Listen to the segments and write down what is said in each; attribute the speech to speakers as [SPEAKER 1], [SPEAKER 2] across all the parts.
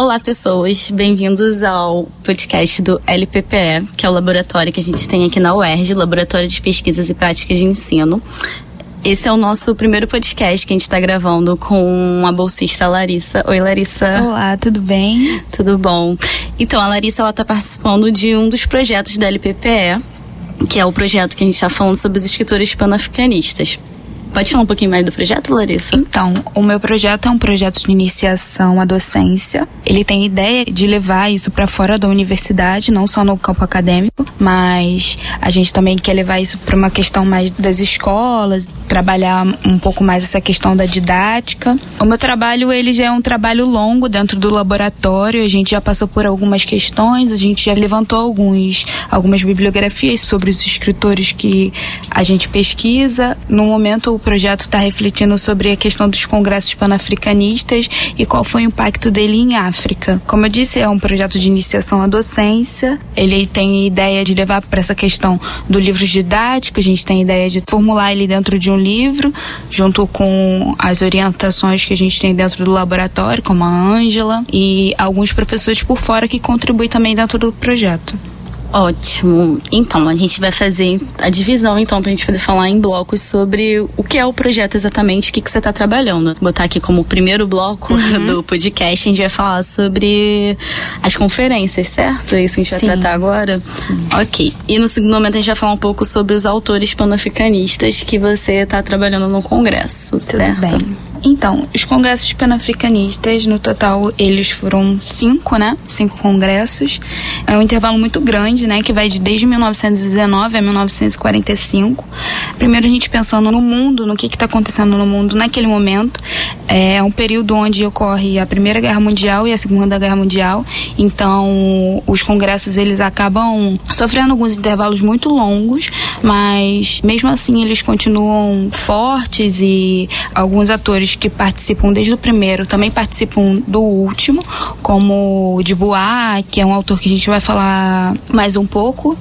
[SPEAKER 1] Olá, pessoas. Bem-vindos ao podcast do LPPE, que é o laboratório que a gente tem aqui na UERJ, Laboratório de Pesquisas e Práticas de Ensino. Esse é o nosso primeiro podcast que a gente está gravando com a bolsista Larissa. Oi, Larissa.
[SPEAKER 2] Olá, tudo bem?
[SPEAKER 1] Tudo bom. Então, a Larissa está participando de um dos projetos da LPPE, que é o projeto que a gente está falando sobre os escritores panafricanistas. Pode falar um pouquinho mais do projeto, Larissa?
[SPEAKER 2] Então, o meu projeto é um projeto de iniciação à docência. Ele tem ideia de levar isso para fora da universidade, não só no campo acadêmico, mas a gente também quer levar isso para uma questão mais das escolas, trabalhar um pouco mais essa questão da didática. O meu trabalho, ele já é um trabalho longo dentro do laboratório, a gente já passou por algumas questões, a gente já levantou alguns algumas bibliografias sobre os escritores que a gente pesquisa. No momento projeto está refletindo sobre a questão dos congressos panafricanistas e qual foi o impacto dele em África. Como eu disse, é um projeto de iniciação à docência. Ele tem ideia de levar para essa questão do livro didático, a gente tem ideia de formular ele dentro de um livro, junto com as orientações que a gente tem dentro do laboratório, como a Ângela, e alguns professores por fora que contribuem também dentro do projeto.
[SPEAKER 1] Ótimo. Então, a gente vai fazer a divisão, então, pra gente poder falar em blocos sobre o que é o projeto exatamente, o que, que você está trabalhando. Vou botar aqui como primeiro bloco uhum. do podcast, a gente vai falar sobre as conferências, certo? É isso que a gente Sim. vai tratar agora? Sim. Ok. E no segundo momento a gente vai falar um pouco sobre os autores panafricanistas que você está trabalhando no congresso, Tudo certo?
[SPEAKER 2] Bem. Então, os congressos panafricanistas, no total, eles foram cinco, né? Cinco congressos. É um intervalo muito grande, né? Que vai de desde 1919 a 1945. Primeiro, a gente pensando no mundo, no que está acontecendo no mundo naquele momento. É um período onde ocorre a Primeira Guerra Mundial e a Segunda Guerra Mundial. Então, os congressos, eles acabam sofrendo alguns intervalos muito longos, mas mesmo assim eles continuam fortes e alguns atores que participam desde o primeiro também participam do último, como o de Bois, que é um autor que a gente vai falar mais um pouco.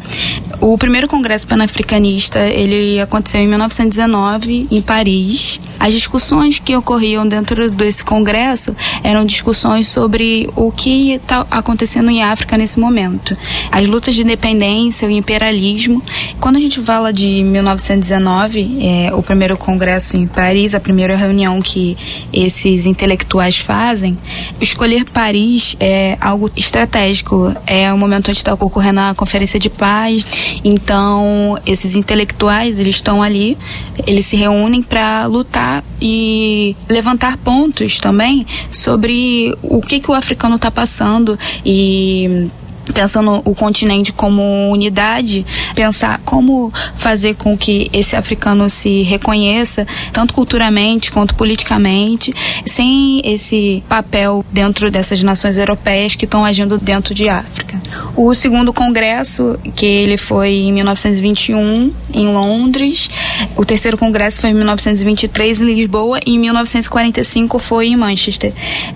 [SPEAKER 2] O primeiro congresso panafricanista, ele aconteceu em 1919 em Paris. As discussões que ocorriam dentro desse congresso eram discussões sobre o que está acontecendo em África nesse momento. As lutas de independência, o imperialismo. Quando a gente fala de 1919, é, o primeiro congresso em Paris, a primeira reunião que esses intelectuais fazem, escolher Paris é algo estratégico. É o momento onde está ocorrendo a Conferência de Paz. Então, esses intelectuais, eles estão ali, eles se reúnem para lutar e levantar pontos também sobre o que, que o africano está passando e pensando o continente como unidade, pensar como fazer com que esse africano se reconheça, tanto culturalmente quanto politicamente, sem esse papel dentro dessas nações europeias que estão agindo dentro de África. O segundo congresso, que ele foi em 1921 em Londres, o terceiro congresso foi em 1923 em Lisboa e em 1945 foi em Manchester.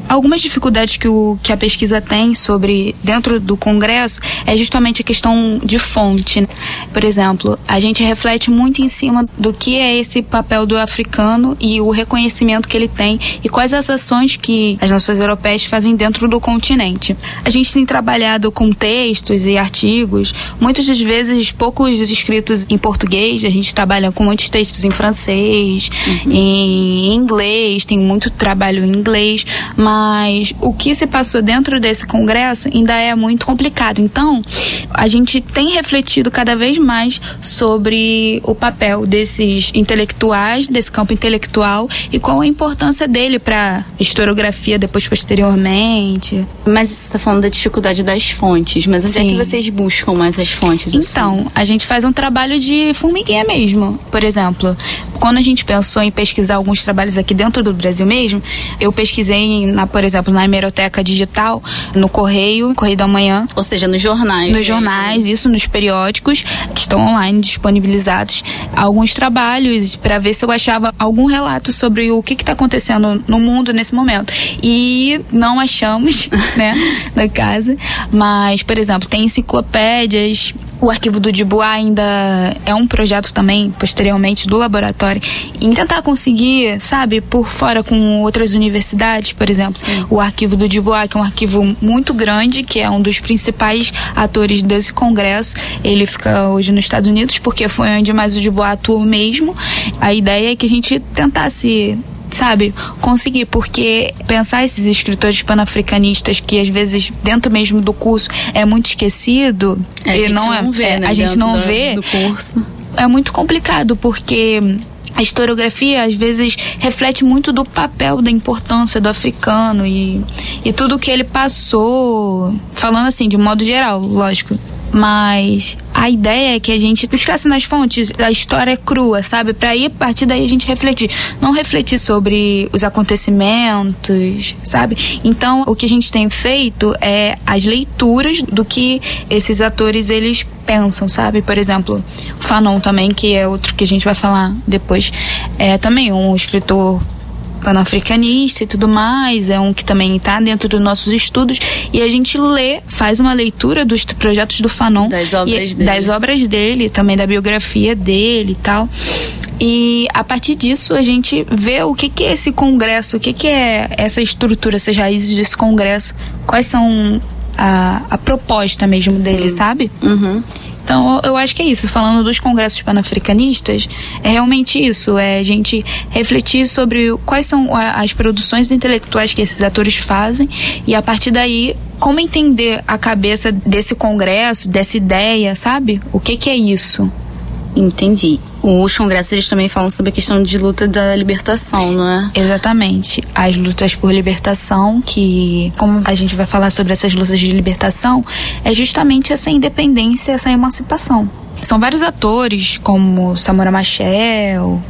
[SPEAKER 2] Algumas dificuldades que, o, que a pesquisa tem sobre dentro do congresso Congresso é justamente a questão de fonte. Por exemplo, a gente reflete muito em cima do que é esse papel do africano e o reconhecimento que ele tem e quais as ações que as nações europeias fazem dentro do continente. A gente tem trabalhado com textos e artigos, muitas das vezes poucos escritos em português, a gente trabalha com muitos textos em francês, uhum. em inglês, tem muito trabalho em inglês, mas o que se passou dentro desse congresso ainda é muito complicado complicado. Então, a gente tem refletido cada vez mais sobre o papel desses intelectuais, desse campo intelectual e qual a importância dele para historiografia depois posteriormente.
[SPEAKER 1] Mas você está falando da dificuldade das fontes, mas onde Sim. é que vocês buscam mais as fontes?
[SPEAKER 2] Assim? Então, assim? a gente faz um trabalho de formiguinha mesmo. Por exemplo, quando a gente pensou em pesquisar alguns trabalhos aqui dentro do Brasil mesmo, eu pesquisei, na, por exemplo, na hemeroteca digital, no Correio, Correio da Manhã,
[SPEAKER 1] ou seja, nos jornais.
[SPEAKER 2] Nos jornais, isso nos periódicos que estão online disponibilizados alguns trabalhos para ver se eu achava algum relato sobre o que está acontecendo no mundo nesse momento. E não achamos, né, na casa. Mas, por exemplo, tem enciclopédias o arquivo do Dubois ainda é um projeto também, posteriormente, do laboratório, em tentar conseguir, sabe, por fora com outras universidades, por exemplo, Sim. o arquivo do Dubois, que é um arquivo muito grande, que é um dos principais atores desse congresso. Ele fica hoje nos Estados Unidos, porque foi onde mais o Dubois atuou mesmo. A ideia é que a gente tentasse sabe, conseguir, porque pensar esses escritores panafricanistas que às vezes dentro mesmo do curso é muito esquecido
[SPEAKER 1] é, e não, não é, vê,
[SPEAKER 2] é
[SPEAKER 1] né,
[SPEAKER 2] a gente não
[SPEAKER 1] do,
[SPEAKER 2] vê
[SPEAKER 1] do curso.
[SPEAKER 2] É muito complicado porque a historiografia às vezes reflete muito do papel da importância do africano e, e tudo que ele passou, falando assim de modo geral, lógico. Mas a ideia é que a gente buscasse nas fontes a história crua, sabe? Para ir a partir daí a gente refletir. Não refletir sobre os acontecimentos, sabe? Então, o que a gente tem feito é as leituras do que esses atores eles pensam, sabe? Por exemplo, o Fanon também, que é outro que a gente vai falar depois, é também um escritor panafricanista e tudo mais, é um que também está dentro dos nossos estudos e a gente lê, faz uma leitura dos projetos do Fanon,
[SPEAKER 1] das obras
[SPEAKER 2] e,
[SPEAKER 1] dele,
[SPEAKER 2] das obras dele, também da biografia dele e tal. E a partir disso a gente vê o que, que é esse congresso, o que, que é essa estrutura, essas raízes desse congresso, quais são a, a proposta mesmo Sim. dele, sabe?
[SPEAKER 1] Uhum.
[SPEAKER 2] Então, eu acho que é isso. Falando dos congressos panafricanistas, é realmente isso. É a gente refletir sobre quais são as produções intelectuais que esses atores fazem e, a partir daí, como entender a cabeça desse congresso, dessa ideia, sabe? O que, que é isso?
[SPEAKER 1] Entendi. Os congressos eles também falam sobre a questão de luta da libertação, não é?
[SPEAKER 2] Exatamente. As lutas por libertação, que, como a gente vai falar sobre essas lutas de libertação, é justamente essa independência, essa emancipação. São vários atores, como Samora Machel,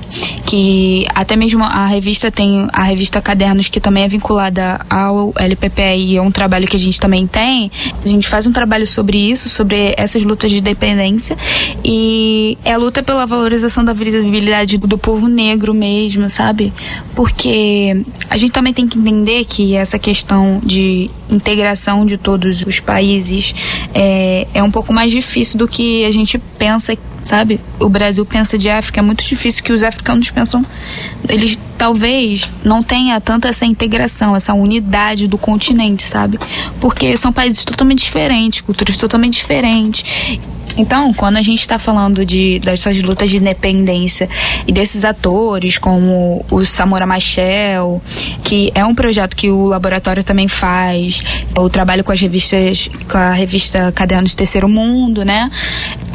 [SPEAKER 2] que até mesmo a revista tem a revista Cadernos, que também é vinculada ao LPPI, e é um trabalho que a gente também tem. A gente faz um trabalho sobre isso, sobre essas lutas de dependência, e é a luta pela valorização da visibilidade do povo negro mesmo, sabe? Porque a gente também tem que entender que essa questão de integração de todos os países é, é um pouco mais difícil do que a gente pensa, sabe? O Brasil pensa de África, é muito difícil que os africanos pensam. Eles talvez não tenha tanta essa integração, essa unidade do continente, sabe? Porque são países totalmente diferentes, culturas totalmente diferentes. Então, quando a gente está falando de, dessas lutas de independência e desses atores, como o Samora Machel, que é um projeto que o laboratório também faz, o trabalho com as revistas, com a revista Cadernos Terceiro Mundo, né?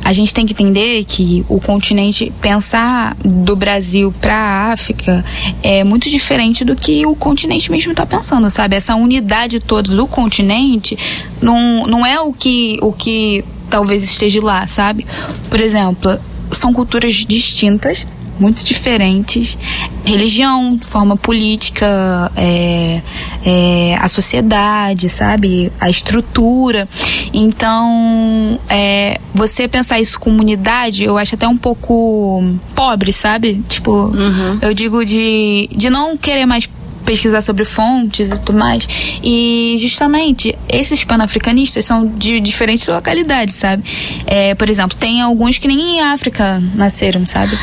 [SPEAKER 2] A gente tem que entender que o continente, pensar do Brasil para a África é muito diferente do que o continente mesmo está pensando, sabe? Essa unidade toda do continente não, não é o que, o que talvez esteja lá, sabe? Por exemplo, são culturas distintas, muito diferentes. Religião, forma política, é, é, a sociedade, sabe? A estrutura. Então, é, você pensar isso com comunidade, eu acho até um pouco pobre, sabe? Tipo,
[SPEAKER 1] uhum.
[SPEAKER 2] eu digo de, de não querer mais pesquisar sobre fontes e tudo mais. E justamente esses panafricanistas são de diferentes localidades, sabe? É, por exemplo, tem alguns que nem em África nasceram, sabe?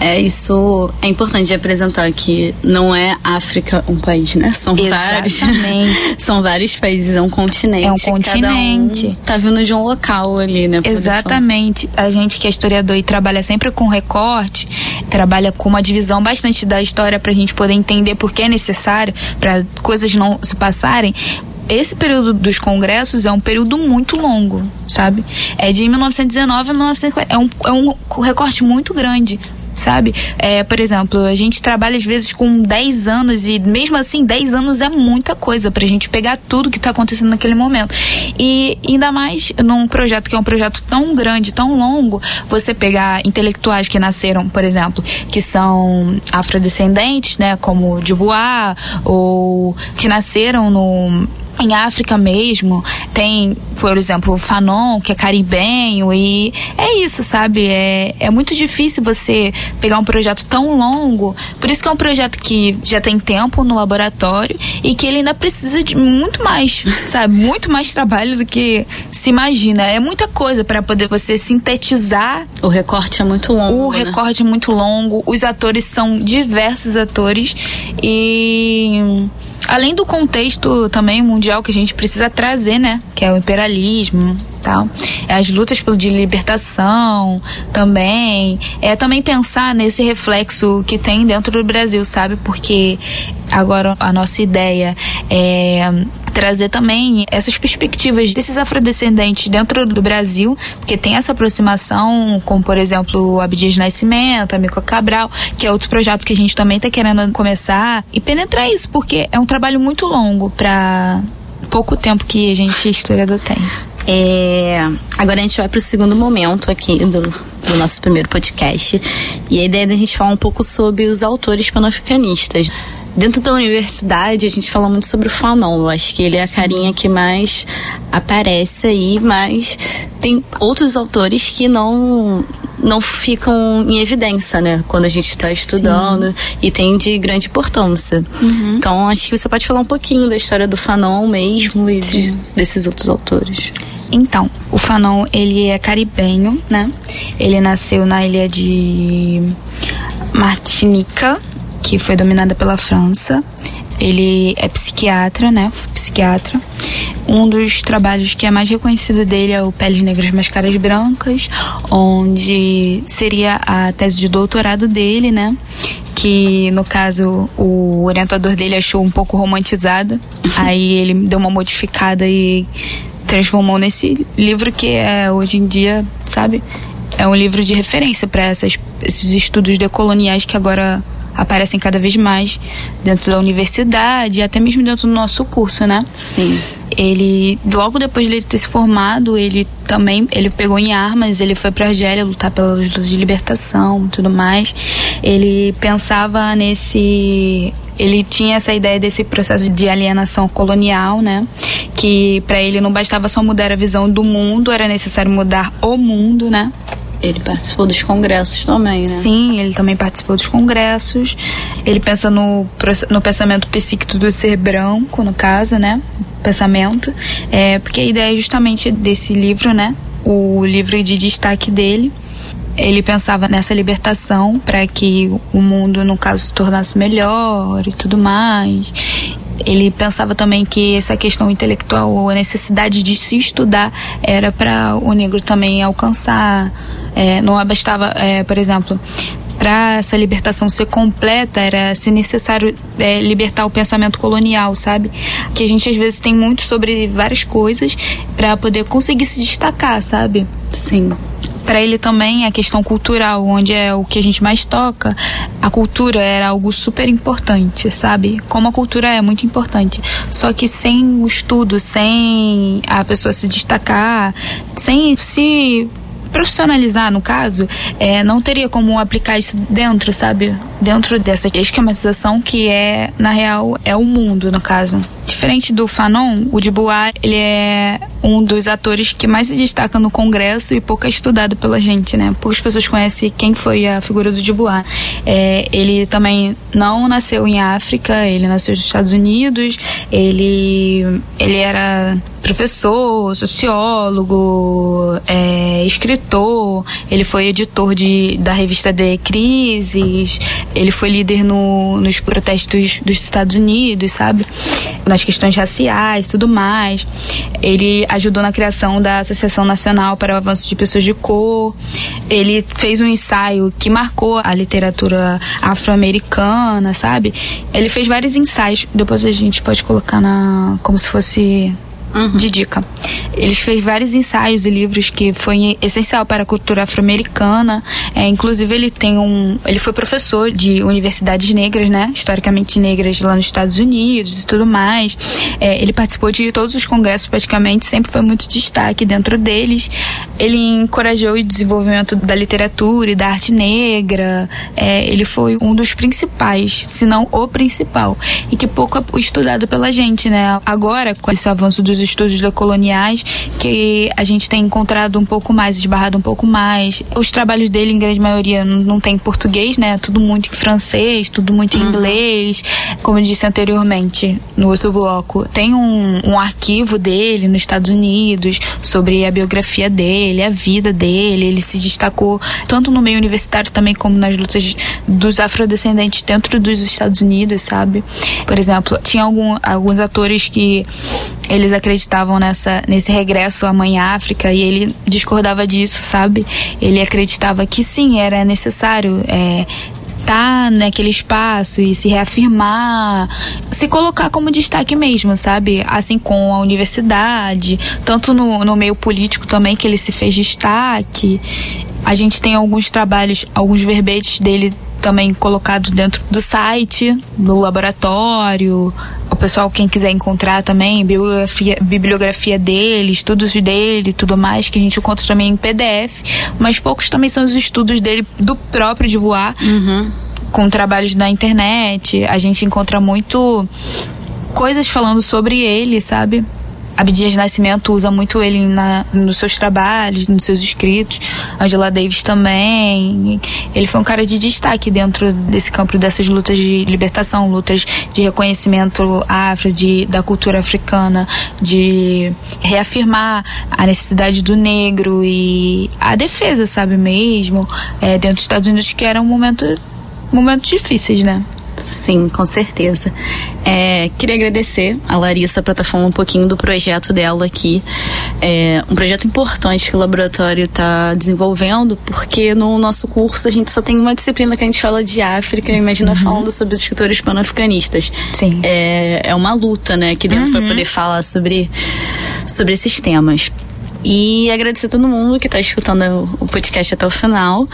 [SPEAKER 1] É, isso é importante apresentar que não é África um país, né? São
[SPEAKER 2] Exatamente.
[SPEAKER 1] vários. são vários países, é um continente.
[SPEAKER 2] É um continente. Um
[SPEAKER 1] tá vindo de um local ali, né?
[SPEAKER 2] Exatamente. A gente que é historiador e trabalha sempre com recorte, trabalha com uma divisão bastante da história pra gente poder entender por que é necessário, para coisas não se passarem esse período dos congressos é um período muito longo, sabe? É de 1919 a 1940. É um, é um recorte muito grande sabe? É, por exemplo, a gente trabalha às vezes com 10 anos e mesmo assim 10 anos é muita coisa pra gente pegar tudo que tá acontecendo naquele momento. E ainda mais num projeto que é um projeto tão grande, tão longo, você pegar intelectuais que nasceram, por exemplo, que são afrodescendentes, né, como Dubois, ou que nasceram no em África mesmo, tem, por exemplo, o Fanon, que é caribenho, e é isso, sabe? É, é muito difícil você pegar um projeto tão longo, por isso que é um projeto que já tem tempo no laboratório e que ele ainda precisa de muito mais, sabe? Muito mais trabalho do que se imagina. É muita coisa para poder você sintetizar.
[SPEAKER 1] O recorte é muito longo.
[SPEAKER 2] O
[SPEAKER 1] né?
[SPEAKER 2] recorte é muito longo, os atores são diversos atores e além do contexto também mundial que a gente precisa trazer, né? Que é o imperialismo, tal. É as lutas de libertação também. É também pensar nesse reflexo que tem dentro do Brasil, sabe? Porque agora a nossa ideia é trazer também essas perspectivas desses afrodescendentes dentro do Brasil, porque tem essa aproximação, como por exemplo o Abdias Nascimento, Amico Cabral, que é outro projeto que a gente também está querendo começar e penetrar isso, porque é um trabalho muito longo para pouco tempo que a gente historiador tem.
[SPEAKER 1] É, agora a gente vai para o segundo momento aqui do, do, nosso primeiro podcast. E a ideia é da gente falar um pouco sobre os autores panafricanistas. Dentro da universidade, a gente fala muito sobre o Fanon. Eu acho que ele é a carinha que mais aparece aí, mas tem outros autores que não não ficam em evidência, né? Quando a gente está estudando e tem de grande importância. Uhum. Então, acho que você pode falar um pouquinho da história do Fanon mesmo e de, desses outros autores.
[SPEAKER 2] Então, o Fanon, ele é caribenho, né? Ele nasceu na ilha de Martinica, que foi dominada pela França. Ele é psiquiatra, né? Foi psiquiatra. Um dos trabalhos que é mais reconhecido dele é o Peles Negras Máscaras Brancas, onde seria a tese de doutorado dele, né? que no caso o orientador dele achou um pouco romantizada. Aí ele deu uma modificada e transformou nesse livro que é hoje em dia, sabe? É um livro de referência para esses estudos decoloniais que agora aparecem cada vez mais dentro da universidade até mesmo dentro do nosso curso, né?
[SPEAKER 1] Sim.
[SPEAKER 2] Ele, logo depois de ele ter se formado, ele também, ele pegou em armas, ele foi para Argélia lutar pelas lutas de libertação e tudo mais. Ele pensava nesse ele tinha essa ideia desse processo de alienação colonial, né? Que para ele não bastava só mudar a visão do mundo, era necessário mudar o mundo, né?
[SPEAKER 1] Ele participou dos congressos também, né?
[SPEAKER 2] Sim, ele também participou dos congressos. Ele pensa no, no pensamento psíquico do ser branco, no caso, né? Pensamento. É, porque a ideia é justamente desse livro, né? O livro de destaque dele. Ele pensava nessa libertação para que o mundo, no caso, se tornasse melhor e tudo mais. Ele pensava também que essa questão intelectual, a necessidade de se estudar, era para o negro também alcançar. É, não bastava, é, por exemplo, para essa libertação ser completa, era se necessário é, libertar o pensamento colonial, sabe? Que a gente às vezes tem muito sobre várias coisas para poder conseguir se destacar, sabe?
[SPEAKER 1] Sim
[SPEAKER 2] para ele também a questão cultural, onde é o que a gente mais toca, a cultura era algo super importante, sabe? Como a cultura é muito importante. Só que sem o estudo, sem a pessoa se destacar, sem se profissionalizar, no caso, é, não teria como aplicar isso dentro, sabe? Dentro dessa esquematização que é, na real, é o mundo, no caso. Diferente do Fanon, o Dubois, ele é um dos atores que mais se destaca no Congresso e pouco é estudado pela gente, né? Poucas pessoas conhecem quem foi a figura do Dubois. É, ele também não nasceu em África, ele nasceu nos Estados Unidos, ele, ele era professor, sociólogo, é, escritor, ele foi editor de, da revista The Crises, ele foi líder no, nos protestos dos Estados Unidos, sabe? Nas questões raciais tudo mais. Ele ajudou na criação da Associação Nacional para o Avanço de Pessoas de Cor. Ele fez um ensaio que marcou a literatura afro-americana, sabe? Ele fez vários ensaios, depois a gente pode colocar na como se fosse uhum. de dica. Ele fez vários ensaios e livros que foi essencial para a cultura afro-americana. É, inclusive ele tem um, ele foi professor de universidades negras, né, historicamente negras lá nos Estados Unidos e tudo mais. É, ele participou de todos os congressos praticamente, sempre foi muito destaque dentro deles. Ele encorajou o desenvolvimento da literatura e da arte negra. É, ele foi um dos principais, se não o principal, e que pouco é estudado pela gente, né? Agora, com esse avanço dos estudos decoloniais, que a gente tem encontrado um pouco mais, esbarrado um pouco mais. Os trabalhos dele, em grande maioria, não tem português, né? Tudo muito em francês, tudo muito em uhum. inglês. Como eu disse anteriormente, no outro bloco, tem um, um arquivo dele nos Estados Unidos sobre a biografia dele, a vida dele. Ele se destacou tanto no meio universitário também como nas lutas dos afrodescendentes dentro dos Estados Unidos, sabe? Por exemplo, tinha algum, alguns atores que eles acreditavam nessa, nesse regresso à mãe África e ele discordava disso, sabe? Ele acreditava que sim, era necessário é, tá naquele espaço e se reafirmar, se colocar como destaque mesmo, sabe? Assim com a universidade, tanto no, no meio político também que ele se fez destaque. A gente tem alguns trabalhos, alguns verbetes dele também colocados dentro do site, do laboratório. O pessoal, quem quiser encontrar também, bibliografia, bibliografia dele, estudos dele tudo mais, que a gente encontra também em PDF. Mas poucos também são os estudos dele do próprio de voar, uhum. com trabalhos na internet. A gente encontra muito coisas falando sobre ele, sabe? Abdias Nascimento usa muito ele na, nos seus trabalhos, nos seus escritos. Angela Davis também. Ele foi um cara de destaque dentro desse campo dessas lutas de libertação, lutas de reconhecimento afro, de, da cultura africana, de reafirmar a necessidade do negro e a defesa, sabe mesmo, é, dentro dos Estados Unidos, que era um momento momentos difíceis, né?
[SPEAKER 1] Sim, com certeza. É, queria agradecer a Larissa para estar tá falando um pouquinho do projeto dela aqui. É um projeto importante que o laboratório está desenvolvendo, porque no nosso curso a gente só tem uma disciplina que a gente fala de África, imagina uhum. falando sobre os escritores pan-africanistas.
[SPEAKER 2] Sim.
[SPEAKER 1] É, é uma luta, né, aqui dentro uhum. para poder falar sobre, sobre esses temas. E agradecer a todo mundo que está escutando o podcast até o final.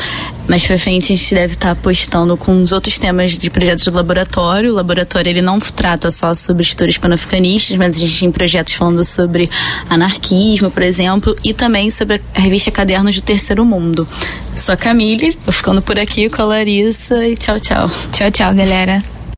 [SPEAKER 1] Mais pra frente a gente deve estar tá postando com os outros temas de projetos do laboratório. O laboratório ele não trata só sobre estudos panafricanistas, mas a gente tem projetos falando sobre anarquismo, por exemplo, e também sobre a revista Cadernos do Terceiro Mundo. Sou a Camille, vou ficando por aqui com a Larissa e tchau, tchau.
[SPEAKER 2] Tchau, tchau, galera.